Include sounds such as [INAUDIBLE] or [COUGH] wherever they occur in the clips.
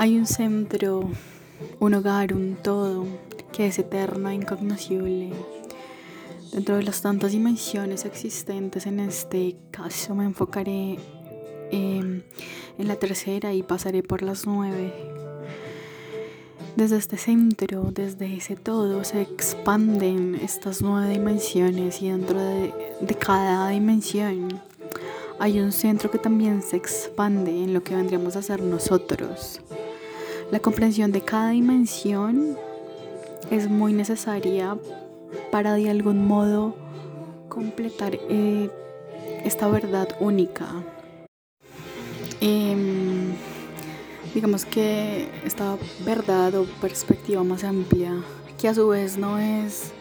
Hay un centro, un hogar, un todo que es eterno e incognoscible. Dentro de las tantas dimensiones existentes en este caso me enfocaré em, en la tercera y pasaré por las nueve. Desde este centro, desde ese todo, se expanden estas nueve dimensiones y dentro de, de cada dimensión hay un centro que también se expande en lo que vendríamos a ser nosotros. La comprensión de cada dimensión es muy necesaria para de algún modo completar eh, esta verdad única. Em, digamos que esta verdad o perspectiva más amplia, que a su vez no es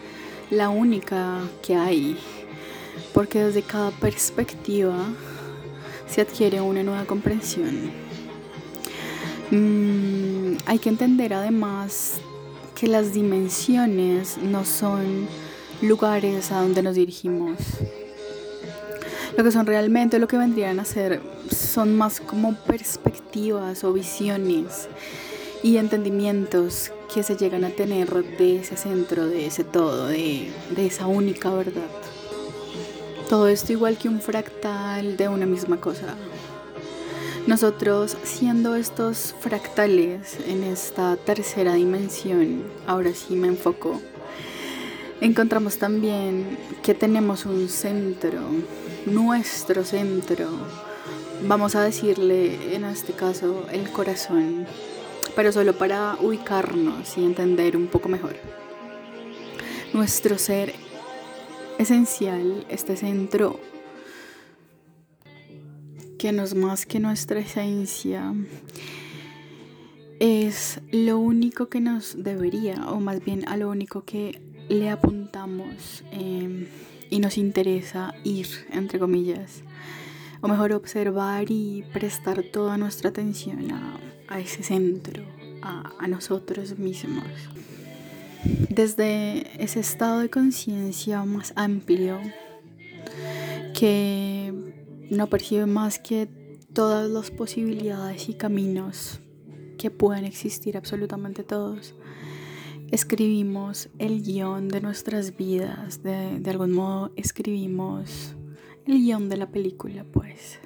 la única que hay, porque desde cada perspectiva se adquiere una nueva comprensión. Mm, hay que entender además que las dimensiones no son lugares a donde nos dirigimos. Lo que son realmente, lo que vendrían a ser, son más como perspectivas o visiones y entendimientos que se llegan a tener de ese centro, de ese todo, de, de esa única verdad. Todo esto igual que un fractal de una misma cosa. Nosotros siendo estos fractales en esta tercera dimensión, ahora sí me enfoco, encontramos también que tenemos un centro, nuestro centro, vamos a decirle en este caso el corazón, pero solo para ubicarnos y entender un poco mejor. Nuestro ser esencial, este centro que nos más que nuestra esencia es lo único que nos debería, o más bien a lo único que le apuntamos em, y nos interesa ir, entre comillas, o mejor observar y prestar toda nuestra atención a, ese centro, a nosotros mismos. Desde ese estado de conciencia más amplio que no percibe más que todas las posibilidades y caminos que pueden existir absolutamente todos. Escribimos el guion de nuestras vidas, de, algún modo escribimos el guion de la película, pues.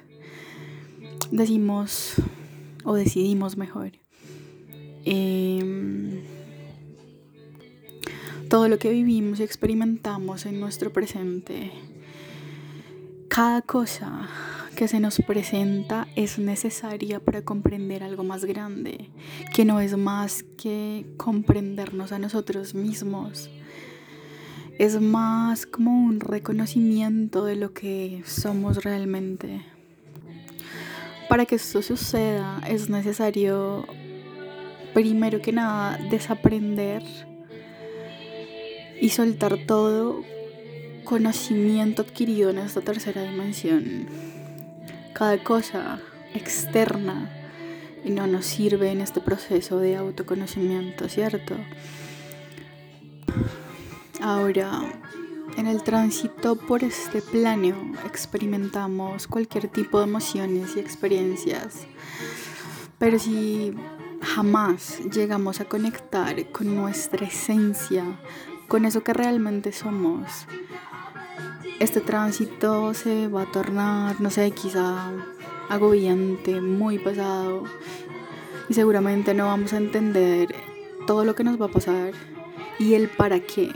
Decimos, o decidimos mejor, em, todo lo que vivimos y experimentamos en nuestro presente cada cosa que se nos presenta es necesaria para comprender algo más grande, que no es más que comprendernos a nosotros mismos. Es más como un reconocimiento de lo que somos realmente. Para que esto suceda es necesario, primero que nada, desaprender y soltar todo conocimiento adquirido en esta tercera dimensión. Cada cosa externa no nos sirve en este proceso de autoconocimiento, ¿cierto? Ahora, en el tránsito por este plano experimentamos cualquier tipo de emociones y experiencias, pero si jamás llegamos a conectar con nuestra esencia, con eso que realmente somos, este tránsito se va a tornar, no sé, quizá agobiante, muy pesado y seguramente no vamos a entender todo lo que nos va a pasar y el para qué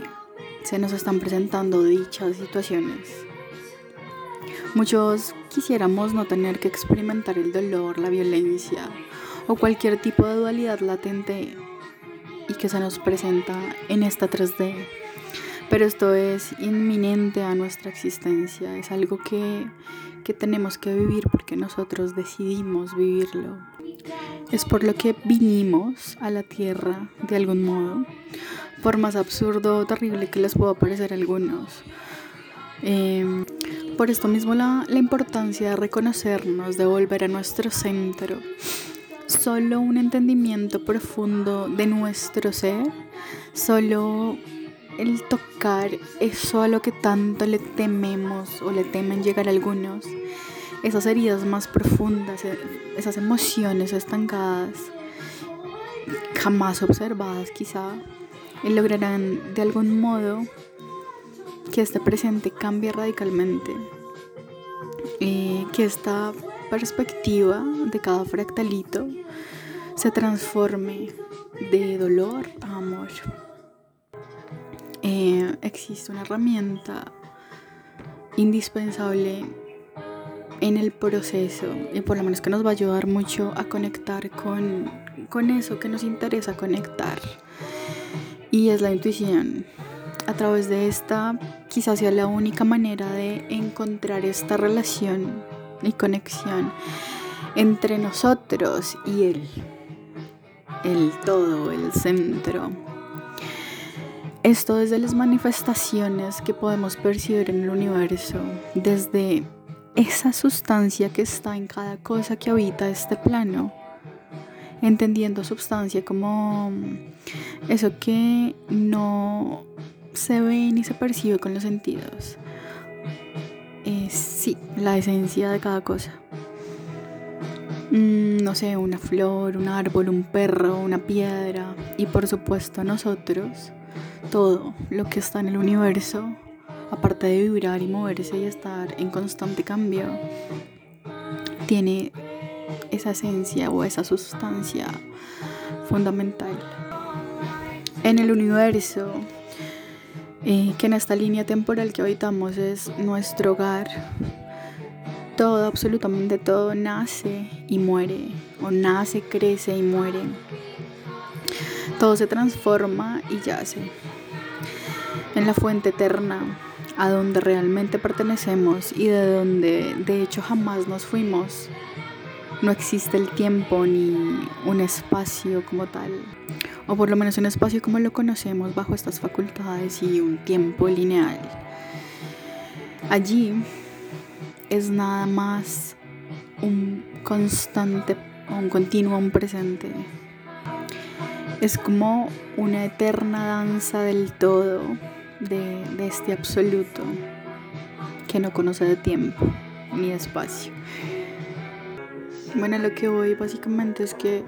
se nos están presentando dichas situaciones. Muchos quisiéramos no tener que experimentar el dolor, la violencia o cualquier tipo de dualidad latente y que se nos presenta en esta 3D pero esto es inminente a nuestra existencia, es algo que, que tenemos que vivir porque nosotros decidimos vivirlo. Es por lo que vinimos a la tierra de algún modo, por más absurdo o terrible que les pueda parecer a algunos. Em, por esto mismo la, la importancia de reconocernos, de volver a nuestro centro. Solo un entendimiento profundo de nuestro ser, solo el tocar eso a lo que tanto le tememos o le temen llegar algunos, esas heridas más profundas, e, esas emociones estancadas jamás observadas quizá, y lograrán de algún modo que este presente cambie radicalmente, eh, que esta perspectiva de cada fractalito se transforme de dolor a amor. Eh, existe una herramienta indispensable en el proceso y por lo menos que nos va a ayudar mucho a conectar con, con eso que nos interesa conectar y es la intuición. A través de esta quizás sea la única manera de encontrar esta relación y conexión entre nosotros y Él, el todo, el centro. Esto desde las manifestaciones que podemos percibir en el universo, desde esa sustancia que está en cada cosa que habita este plano, entendiendo sustancia como eso que no se ve ni se percibe con los sentidos. Sí, la esencia de cada cosa. Mm, no sé, una flor, un árbol, un perro, una piedra y por supuesto nosotros todo lo que está en el universo, aparte de vibrar y moverse y estar en constante cambio, tiene esa esencia o esa sustancia fundamental. En el universo, eh, que en esta línea temporal que habitamos es nuestro hogar, todo, absolutamente todo nace y muere, o nace, crece y muere. Todo se transforma y yace en la fuente eterna, a donde realmente pertenecemos y de donde de hecho jamás nos fuimos. No existe el tiempo ni un espacio como tal, o por lo menos un espacio como lo conocemos bajo estas facultades y un tiempo lineal. Allí es nada más un constante, un continuo, un presente. Es como una eterna danza del todo de, este absoluto que no conoce de tiempo ni espacio. Bueno, lo que voy básicamente es que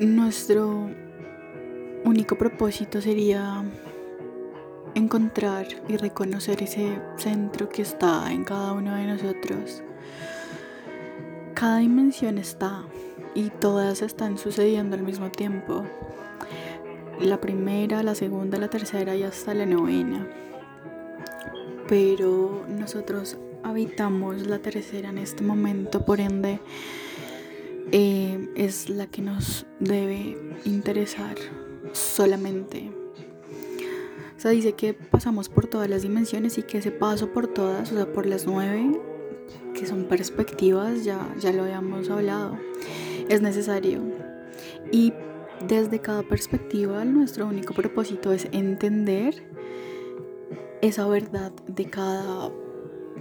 nuestro único propósito sería encontrar y reconocer ese centro que está en cada uno de nosotros. Cada dimensión está y todas están sucediendo al mismo tiempo la primera, la segunda, la tercera y hasta la novena. Pero nosotros habitamos la tercera en este momento, por ende eh, es la que nos debe interesar solamente. O sea, dice que pasamos por todas las dimensiones y que ese paso por todas, o sea, por las nueve, que son perspectivas, ya, ya lo habíamos hablado, es necesario. Y desde cada perspectiva, nuestro único propósito es entender esa verdad de cada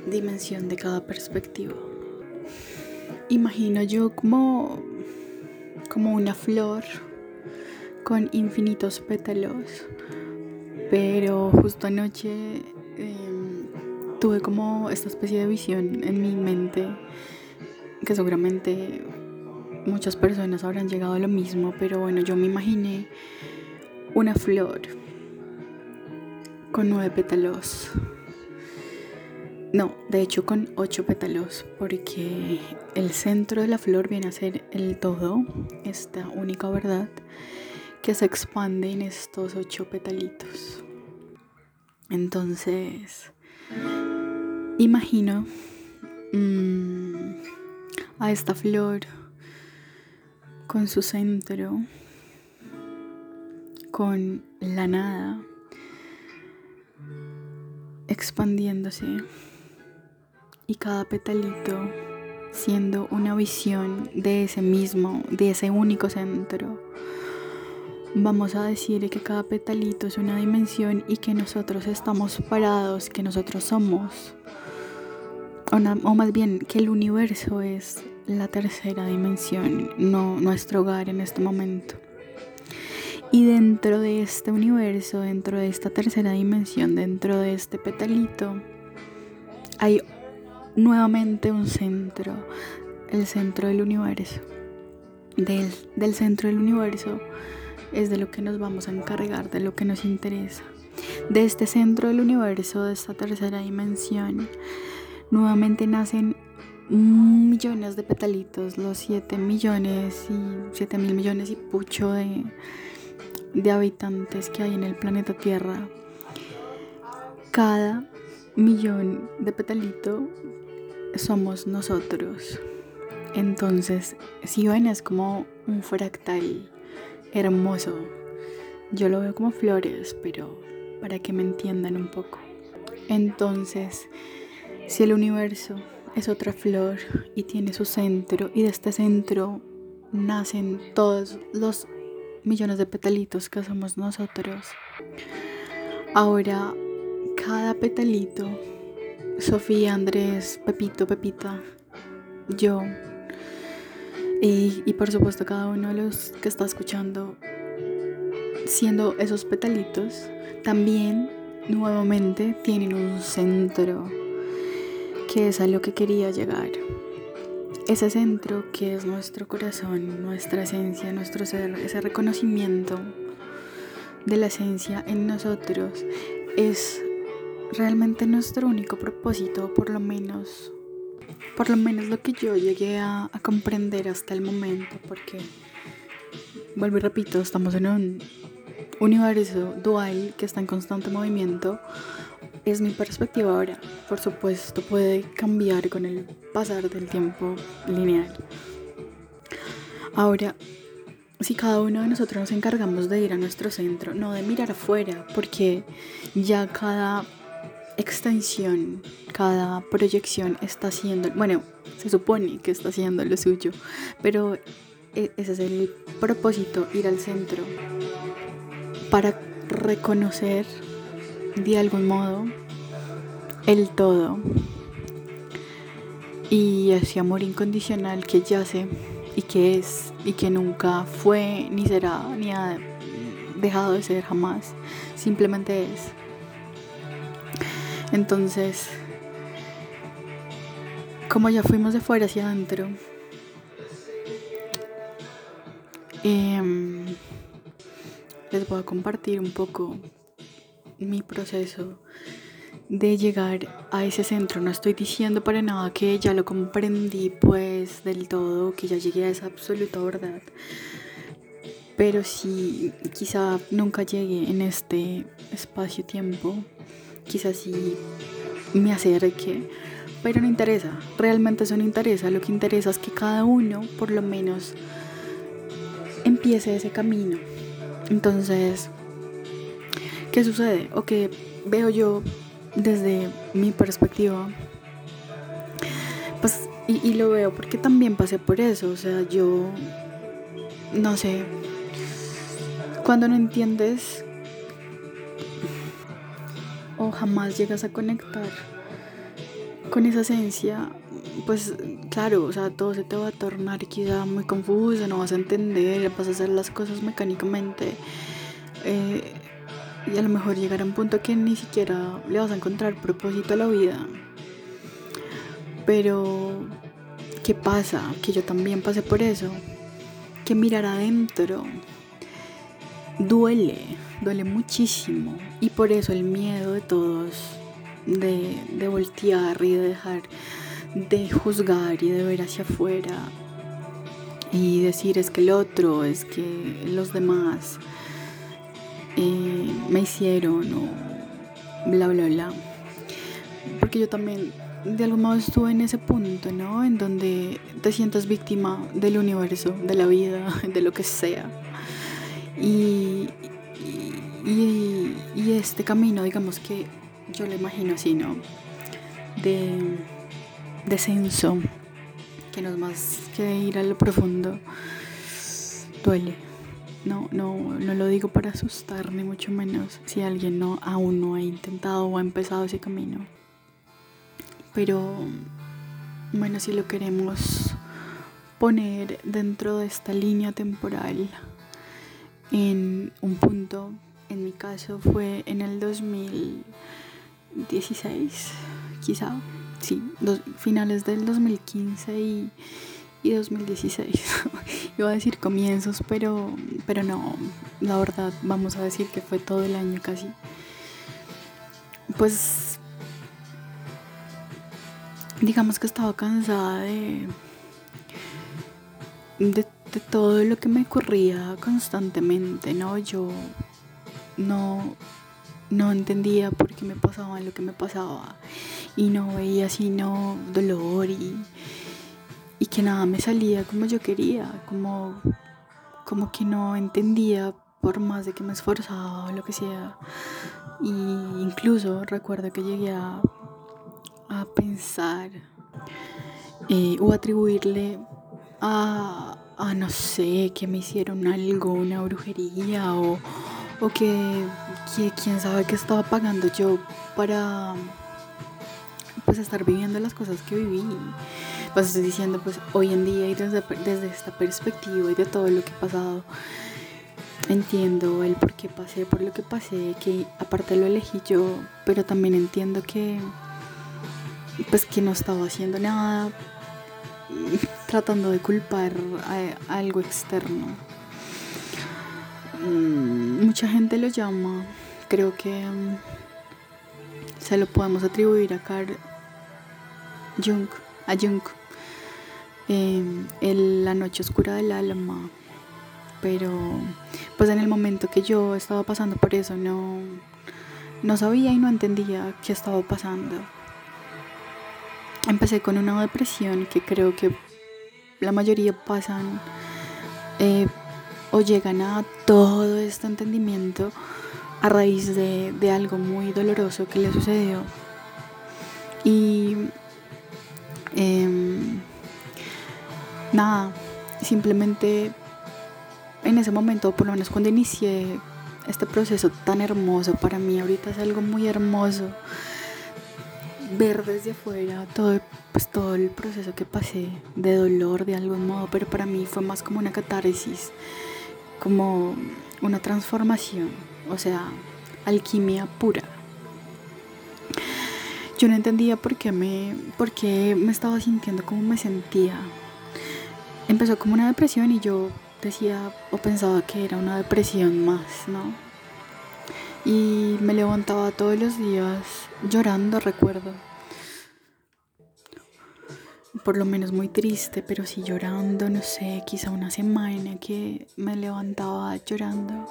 dimensión, de cada perspectiva. Imagino yo como, como una flor con infinitos pétalos, pero justo anoche em, tuve como esta especie de visión en mi mente que seguramente muchas personas habrán llegado a lo mismo, pero bueno, yo me imaginé una flor con nueve pétalos. No, de hecho con ocho pétalos, porque el centro de la flor viene a ser el todo, esta única verdad que se expande en estos ocho petalitos. Entonces, imagino mm, a esta flor con su centro, con la nada, expandiéndose y cada petalito siendo una visión de ese mismo, de ese único centro. Vamos a decir que cada petalito es una dimensión y que nosotros estamos parados, que nosotros somos, o, más bien que el universo es la tercera dimensión, no nuestro hogar en este momento. Y dentro de este universo, dentro de esta tercera dimensión, dentro de este petalito, hay nuevamente un centro, el centro del universo. del, del centro del universo es de lo que nos vamos a encargar, de lo que nos interesa. De este centro del universo, de esta tercera dimensión, nuevamente nacen millones de petalitos, los 7 millones y 7 mil millones y pucho de, de habitantes que hay en el planeta Tierra. Cada millón de petalito somos nosotros. Entonces, si ven, es como un fractal hermoso. Yo lo veo como flores, pero para que me entiendan un poco. Entonces, si el universo es otra flor y tiene su centro y de este centro nacen todos los millones de petalitos que somos nosotros. Ahora, cada petalito, Sofía, Andrés, Pepito, Pepita, yo, y, y, por supuesto cada uno de los que está escuchando, siendo esos petalitos, también nuevamente tienen un centro que es a lo que quería llegar. Ese centro que es nuestro corazón, nuestra esencia, nuestro ser, ese reconocimiento de la esencia en nosotros es realmente nuestro único propósito, por lo menos, por lo menos lo que yo llegué a, a comprender hasta el momento, porque, vuelvo y repito, estamos en un universo dual que está en constante movimiento, es mi perspectiva ahora. Por supuesto, puede cambiar con el pasar del tiempo lineal. Ahora, si cada uno de nosotros nos encargamos de ir a nuestro centro, no de mirar afuera, porque ya cada extensión, cada proyección está haciendo, bueno, se supone que está haciendo lo suyo, pero e-, ese es el propósito, ir al centro, para reconocer de algún modo el todo. Y ese amor incondicional que yace y que es y que nunca fue ni será ni ha dejado de ser jamás simplemente es. Entonces como ya fuimos de fuera hacia adentro eh, les voy a compartir un poco mi proceso de llegar a ese centro. No estoy diciendo para nada que ya lo comprendí pues del todo, que ya llegué a esa absoluta verdad. Pero sí, quizá nunca llegue en este espacio-tiempo. Quizá sí me acerque. Pero no interesa, realmente eso no interesa. Lo que interesa es que cada uno, por lo menos, empiece ese camino. Entonces, ¿qué sucede? O que veo yo desde mi perspectiva, pues, y, lo veo porque también pasé por eso, o sea, yo, no sé, cuando no entiendes o jamás llegas a conectar con esa esencia, pues claro, o sea, todo se te va a tornar quizá muy confuso, no vas a entender, vas a hacer las cosas mecánicamente. Eh, y a lo mejor llegar a un punto que ni siquiera le vas a encontrar propósito a la vida. Pero, ¿qué pasa? Que yo también pasé por eso. Que mirar adentro duele, duele muchísimo. Y por eso el miedo de todos de, de voltear y de dejar de juzgar y de ver hacia afuera y decir es que el otro, es que los demás me hicieron o bla, bla, bla. Porque yo también de algún modo estuve en ese punto, ¿no? En donde te sientas víctima del universo, de la vida, [LAUGHS] de lo que sea. Y, y, y este camino, digamos que yo lo imagino así, ¿no? De descenso, que no es más que ir a lo profundo, duele. No, no, no lo digo para asustar, ni mucho menos si alguien no, aún no ha intentado o ha empezado ese camino. Pero, bueno, si lo queremos poner dentro de esta línea temporal, en un punto, en mi caso fue en el 2016, quizá, sí, finales del 2015 y y 2016. [LAUGHS] Iba a decir comienzos, pero, pero no, la verdad, vamos a decir que fue todo el año casi. Pues digamos que estaba cansada de, de, de todo lo que me ocurría constantemente, ¿no? Yo no, no entendía por qué me pasaba lo que me pasaba y no veía sino dolor y, y que nada me salía como yo quería, como, como que no entendía por más de que me esforzaba o lo que sea. Y incluso recuerdo que llegué a, a pensar eh, o atribuirle a, a, no sé, que me hicieron algo, una brujería o, o que, que quién sabe qué estaba pagando yo para pues estar viviendo las cosas que viví. Pues estoy diciendo pues hoy en día y desde, esta perspectiva y de todo lo que he pasado, entiendo el por qué pasé por lo que pasé, que aparte lo elegí yo, pero también entiendo que pues que no estaba haciendo nada [LAUGHS] tratando de culpar a, a algo externo. Mm, mucha gente lo llama, creo que um, se lo podemos atribuir a Carl Jung, a Jung, eh, la noche oscura del alma, pero pues en el momento que yo estaba pasando por eso no, no sabía y no entendía qué estaba pasando. Empecé con una depresión que creo que la mayoría pasan eh, o llegan a todo este entendimiento a raíz de, de algo muy doloroso que le sucedió. Y eh, nada, simplemente en ese momento, por lo menos cuando inicié este proceso tan hermoso para mí, ahorita es algo muy hermoso ver desde afuera todo, pues, todo el proceso que pasé de dolor de algún modo, pero para mí fue más como una catarsis, como una transformación, o sea, alquimia pura. Yo no entendía por qué me, por qué me estaba sintiendo como me sentía. Empezó como una depresión y yo decía o pensaba que era una depresión más, ¿no? Y me levantaba todos los días llorando, recuerdo. Por lo menos muy triste, pero sí llorando, no sé, quizá una semana que me levantaba llorando.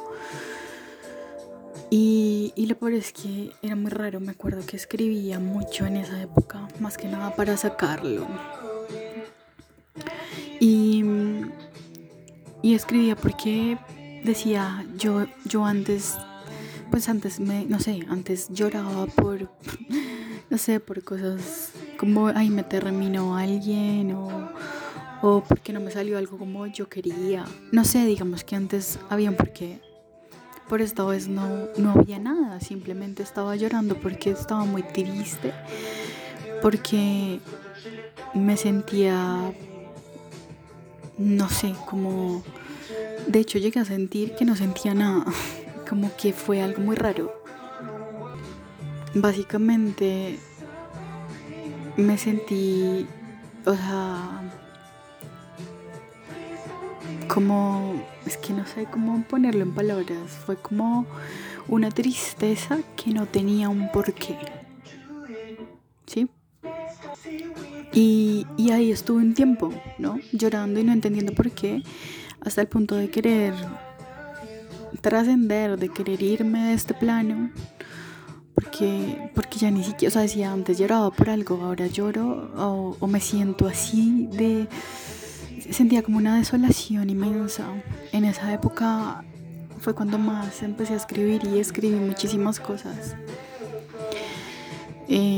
Y, y, lo peor es que era muy raro, me acuerdo que escribía mucho en esa época, más que nada para sacarlo. Y, y escribía porque decía, yo, yo antes, pues antes me, no sé, antes lloraba por, [LAUGHS] no sé, por cosas como, ay, me terminó alguien o, o porque no me salió algo como yo quería. No sé, digamos que antes había un porqué por esta vez no, no había nada, simplemente estaba llorando porque estaba muy triste, porque me sentía, no sé, como, de hecho llegué a sentir que no sentía nada, [LAUGHS] como que fue algo muy raro. Básicamente me sentí, o sea, como, es que no sé cómo ponerlo en palabras, fue como una tristeza que no tenía un porqué. ¿Sí? Y, ahí estuve un tiempo, ¿no? Llorando y no entendiendo por qué, hasta el punto de querer trascender, de querer irme de este plano, porque, porque ya ni siquiera, o sea, decía antes lloraba por algo, ahora lloro o, o me siento así de sentía como una desolación inmensa. En esa época fue cuando más empecé a escribir y escribí muchísimas cosas. Eh,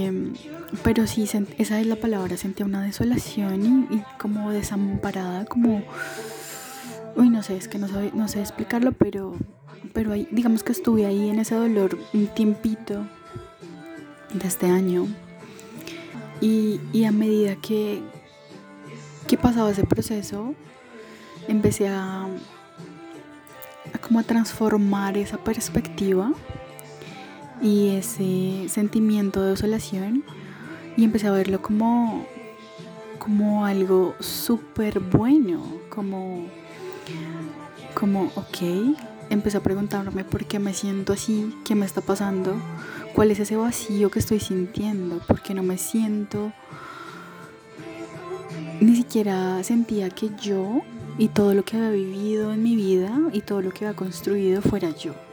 pero sí, esa es la palabra, sentía una desolación y, como desamparada, como... Uy, no sé, es que no, sabe, no sé explicarlo, pero, pero ahí, digamos que estuve ahí en ese dolor un tiempito de este año. Y, y a medida que, que pasaba ese proceso, empecé a, a como a transformar esa perspectiva y ese sentimiento de desolación y empecé a verlo como como algo súper bueno, como, como, ok, empecé a preguntarme por qué me siento así, qué me está pasando, cuál es ese vacío que estoy sintiendo, por qué no me siento, ni siquiera sentía que yo y todo lo que había vivido en mi vida y todo lo que había construido fuera yo.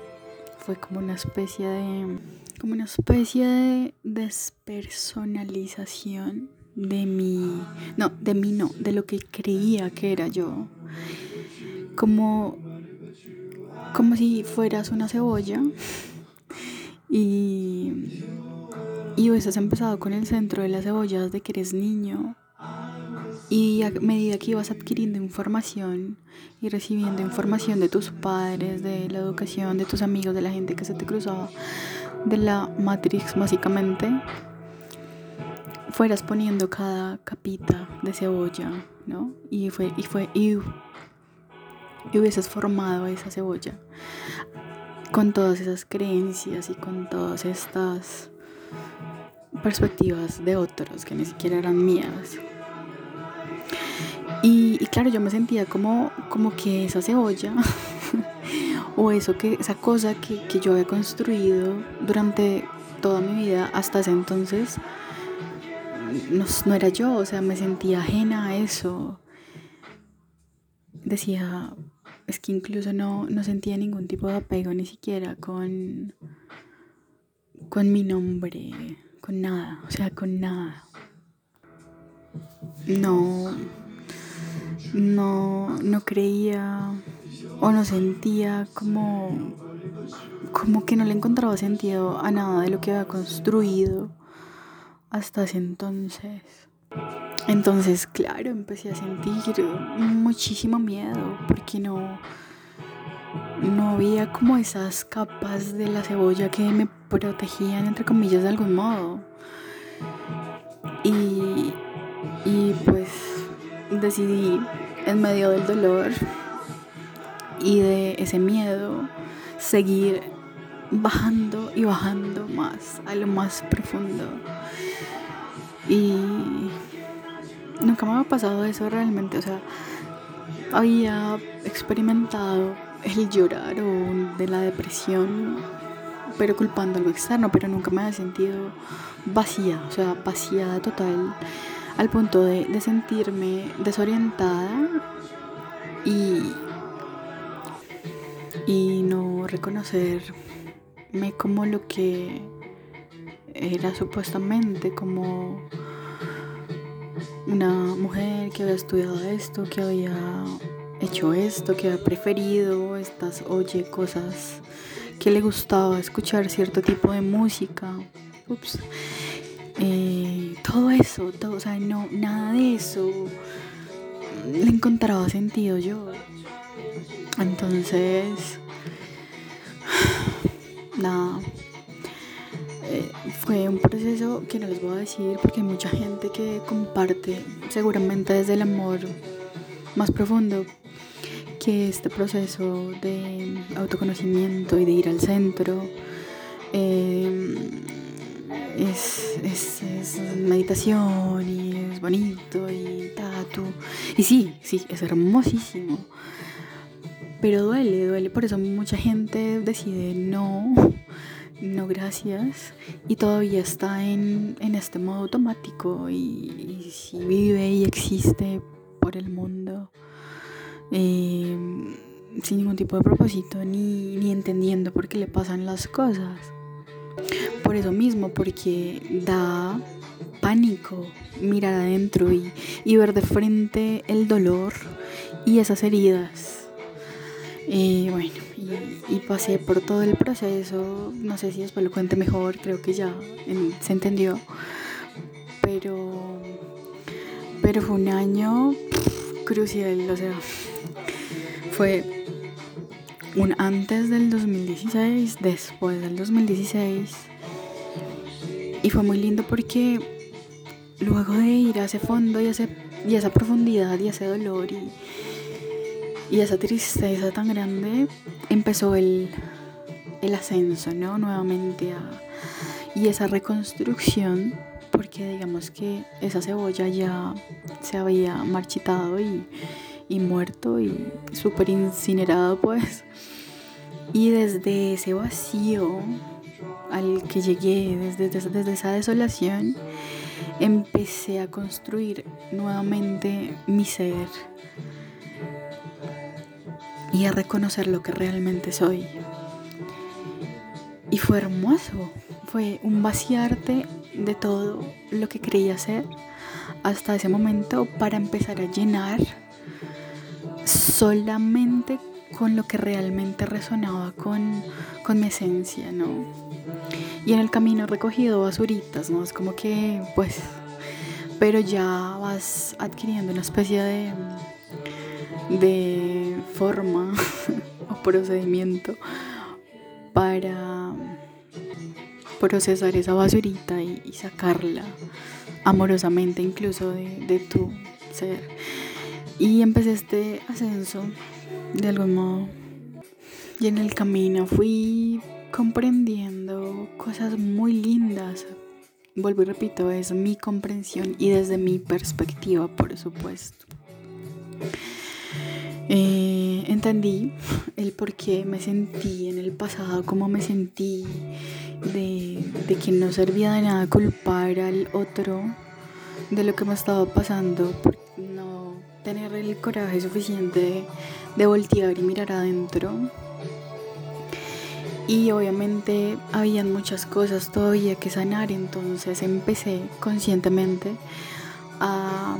Fue como una especie de como una especie de despersonalización de mi, no, de mí no, de lo que creía que era yo. Como, como si fueras una cebolla y, y hubieses empezado con el centro de las cebollas de que eres niño y a medida que ibas adquiriendo información y recibiendo información de tus padres, de la educación, de tus amigos, de la gente que se te cruzaba, de la Matrix básicamente, fueras poniendo cada capita de cebolla, ¿no? Y fue, y fue, y, y hubieses formado esa cebolla con todas esas creencias y con todas estas perspectivas de otros que ni siquiera eran mías. Y, claro, yo me sentía como, como que esa cebolla [LAUGHS] o eso que, esa cosa que, que yo había construido durante toda mi vida hasta ese entonces no, no, era yo, o sea, me sentía ajena a eso. Decía, es que incluso no, no sentía ningún tipo de apego ni siquiera con, con mi nombre, con nada, o sea, con nada. No, no, no creía o no sentía como, como que no le encontraba sentido a nada de lo que había construido hasta ese entonces. Entonces, claro, empecé a sentir muchísimo miedo porque no, no había como esas capas de la cebolla que me protegían, entre comillas, de algún modo. Y, y pues decidí en medio del dolor y de ese miedo seguir bajando y bajando más a lo más profundo. Y nunca me había pasado eso realmente, o sea, había experimentado el llorar o de la depresión, pero culpando algo externo, pero nunca me había sentido vacía, o sea, vaciada total al punto de, sentirme desorientada y, y no reconocerme como lo que era supuestamente como una mujer que había estudiado esto, que había hecho esto, que había preferido estas, oye, cosas que le gustaba escuchar cierto tipo de música. Ups. Eh, todo eso, todo, o sea, no, nada de eso le encontraba sentido yo. Entonces, [SIGHS] nada, eh, fue un proceso que no les voy a decir porque hay mucha gente que comparte seguramente desde el amor más profundo que este proceso de autoconocimiento y de ir al centro. Eh, es, es, meditación y es bonito y tatu. Y sí, sí, es hermosísimo. Pero duele, duele. Por eso mucha gente decide no, no gracias. Y todavía está en, este modo automático y, si vive y existe por el mundo. Eh, sin ningún tipo de propósito ni, ni entendiendo por qué le pasan las cosas por eso mismo, porque da pánico mirar adentro y, ver de frente el dolor y esas heridas. Y bueno, y, pasé por todo el proceso, no sé si después lo cuente mejor, creo que ya se entendió, pero, pero fue un año crucial, o sea, fue un antes del 2016, después del 2016 y fue muy lindo porque luego de ir a ese fondo y a, y esa profundidad y ese dolor y, y esa tristeza tan grande, empezó el, el ascenso, ¿no? Nuevamente a, y esa reconstrucción, porque digamos que esa cebolla ya se había marchitado y, y muerto y súper incinerado pues. Y desde ese vacío al que llegué, desde, desde, esa desolación, empecé a construir nuevamente mi ser y a reconocer lo que realmente soy. Y fue hermoso, fue un vaciarte de todo lo que creía ser hasta ese momento para empezar a llenar solamente con lo que realmente resonaba con, con mi esencia, ¿no? Y en el camino he recogido basuritas, ¿no? Es como que, pues, pero ya vas adquiriendo una especie de, de forma [LAUGHS] o procedimiento para procesar esa basurita y, sacarla amorosamente incluso de, de tu ser. Y empecé este ascenso de algún modo. Y en el camino fui comprendiendo cosas muy lindas. Vuelvo y repito, es mi comprensión y desde mi perspectiva, por supuesto. Eh, entendí el por qué me sentí en el pasado, cómo me sentí, de, de que no servía de nada culpar al otro de lo que me estaba pasando, por no tener el coraje suficiente de, voltear y mirar adentro. Y obviamente habían muchas cosas todavía que sanar, entonces empecé conscientemente a,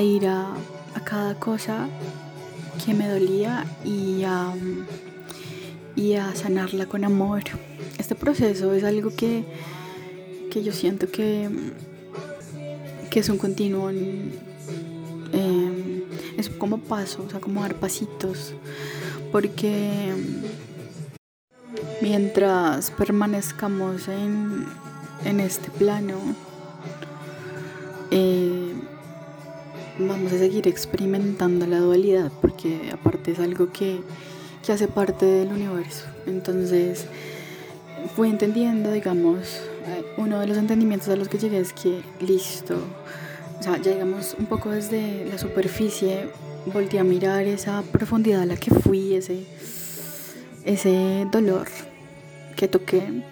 ir a, a cada cosa que me dolía y a, y a sanarla con amor. Este proceso es algo que, que yo siento que, que es un continuo, eh, es como paso, o sea, como dar pasitos, porque mientras permanezcamos en, en este plano, eh, vamos a seguir experimentando la dualidad porque aparte es algo que, que hace parte del universo. Entonces fui entendiendo, digamos, eh, uno de los entendimientos a los que llegué es que listo, o sea, ya un poco desde la superficie, volteé a mirar esa profundidad a la que fui, ese, ese dolor que toqué.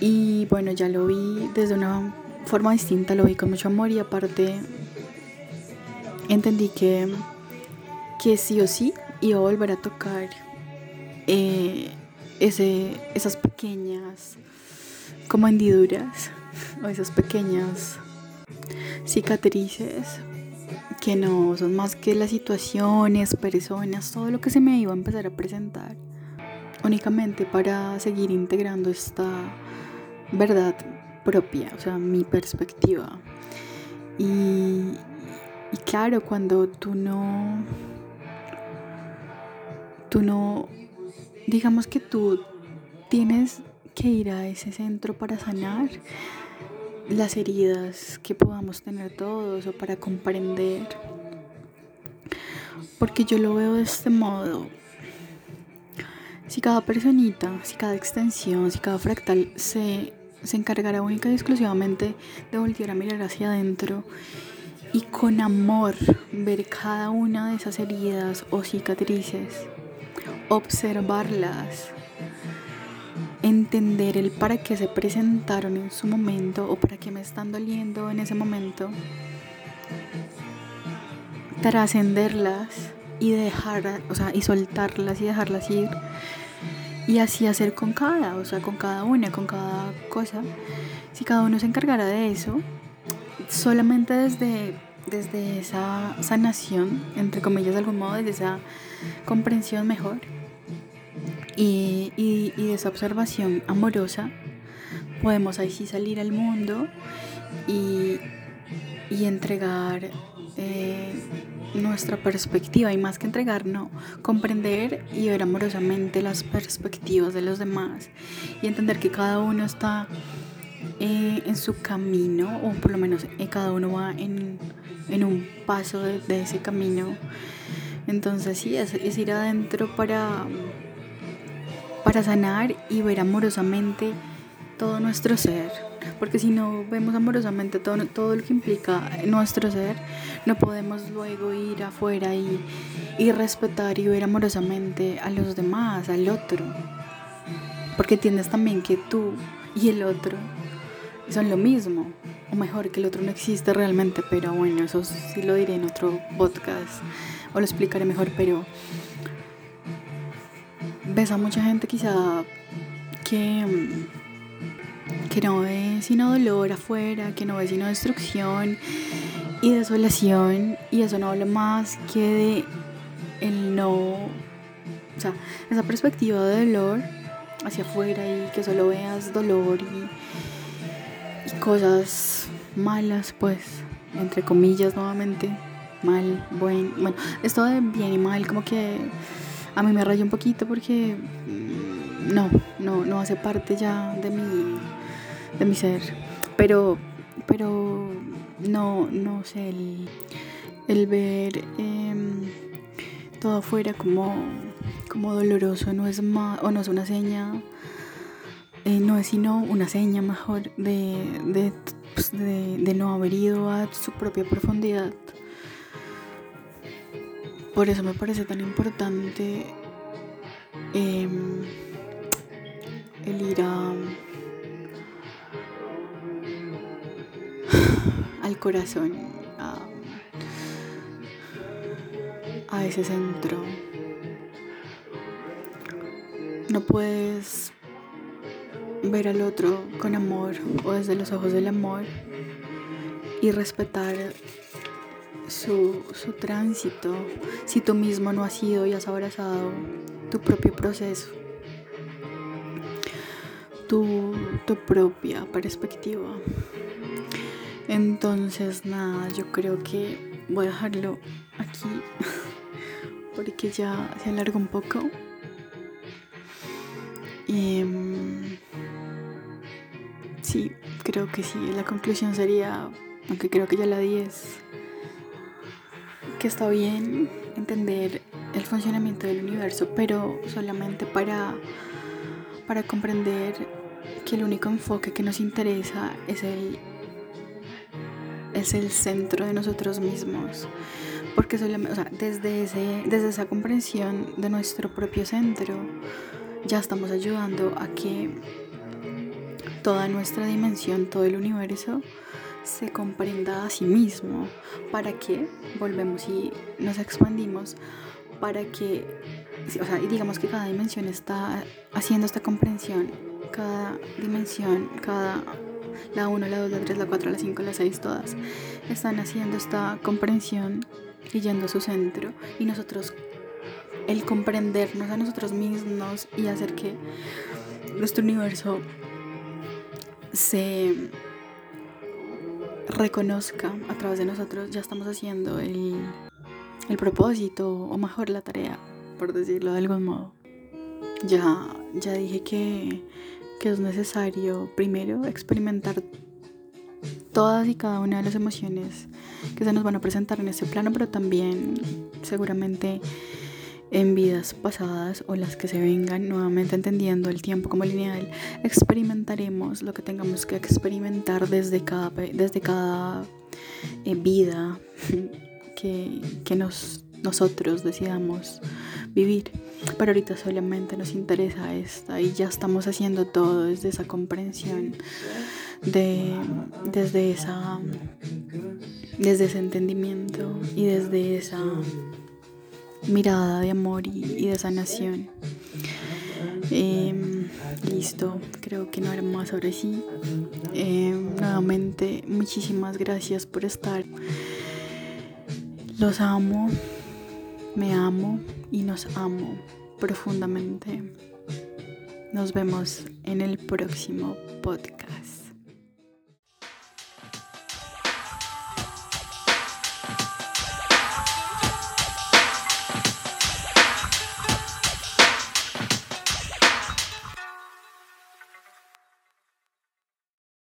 Y bueno, ya lo vi desde una forma distinta, lo vi con mucho amor y aparte entendí que, que sí o sí iba a volver a tocar eh, ese, esas pequeñas como hendiduras o esas pequeñas cicatrices que no son más que las situaciones, personas, todo lo que se me iba a empezar a presentar únicamente para seguir integrando esta verdad propia, o sea, mi perspectiva. Y, claro, cuando tú no, tú no, digamos que tú tienes que ir a ese centro para sanar las heridas que podamos tener todos o para comprender. Porque yo lo veo de este modo. Si cada personita, si cada extensión, si cada fractal se, se encargará única y exclusivamente de voltear a mirar hacia adentro y con amor ver cada una de esas heridas o cicatrices, observarlas, entender el para qué se presentaron en su momento o para qué me están doliendo en ese momento, trascenderlas y dejar, o sea, y soltarlas y dejarlas ir. Y así hacer con cada, o sea, con cada una, con cada cosa. Si cada uno se encargara de eso, solamente desde, desde esa sanación, entre comillas de algún modo, desde esa comprensión mejor y, y, de esa observación amorosa, podemos ahí sí salir al mundo y, y entregar eh, nuestra perspectiva y más que entregar, no, comprender y ver amorosamente las perspectivas de los demás y entender que cada uno está eh, en su camino, o por lo menos eh, cada uno va en, en un paso de, ese camino. Entonces sí, es, es, ir adentro para, para sanar y ver amorosamente todo nuestro ser. Porque si no vemos amorosamente todo, todo lo que implica nuestro ser, no podemos luego ir afuera y, y respetar y ver amorosamente a los demás, al otro. Porque entiendes también que tú y el otro son lo mismo. O mejor, que el otro no existe realmente, pero bueno, eso sí lo diré en otro podcast o lo explicaré mejor, pero ves a mucha gente quizá que, que no ve sino dolor afuera, que no ve sino destrucción y desolación. Y eso no habla más que de el no, o sea, esa perspectiva de dolor hacia afuera y que solo veas dolor y, cosas malas, pues, entre comillas nuevamente, mal, buen, bueno, esto de bien y mal como que a mí me rayó un poquito porque mm, no, no, no hace parte ya de mi, de mi ser, pero, pero no, no sé, el, el ver em, todo afuera como, como doloroso no es más, o no es una seña, eh, no es sino una seña mejor de, pues, de, de no haber ido a su propia profundidad. Por eso me parece tan importante em, el ir a, al corazón, a, ese centro. No puedes ver al otro con amor o desde los ojos del amor y respetar su, su, tránsito si tú mismo no has ido y has abrazado tu propio proceso, tu, tu propia perspectiva. Entonces, nada, yo creo que voy a dejarlo aquí [LAUGHS] porque ya se alarga un poco. Y, um, sí, creo que sí. La conclusión sería, aunque creo que ya la di, es que está bien entender el funcionamiento del universo, pero solamente para, para comprender que el único enfoque que nos interesa es el, es el centro de nosotros mismos. Porque o desde, ese, desde esa comprensión de nuestro propio centro, ya estamos ayudando a que toda nuestra dimensión, todo el universo, se comprenda a sí mismo. ¿Para que Volvemos y nos expandimos para que, o sea, digamos que cada dimensión está haciendo esta comprensión, cada dimensión, cada, la 1, la 2, la 3, la 4, la 5, la 6, todas, están haciendo esta comprensión y yendo a su centro y nosotros, el comprendernos a nosotros mismos y hacer que nuestro universo se reconozca a través de nosotros, ya estamos haciendo el, el propósito o mejor la tarea, por decirlo de algún modo. Ya, ya dije que, que es necesario primero experimentar todas y cada una de las emociones que se nos van a presentar en este plano, pero también seguramente en vidas pasadas o las que se vengan, nuevamente entendiendo el tiempo como lineal, experimentaremos lo que tengamos que experimentar desde cada, desde cada eh, vida [LAUGHS] que, que nos, nosotros decidamos vivir. Pero ahorita solamente nos interesa esta y ya estamos haciendo todo desde esa comprensión, de, desde, esa, desde ese entendimiento y desde esa mirada de amor y, de sanación. Em, listo, creo que no haré más ahora sí. Em, nuevamente, muchísimas gracias por estar. Los amo, me amo y nos amo profundamente. Nos vemos en el próximo podcast.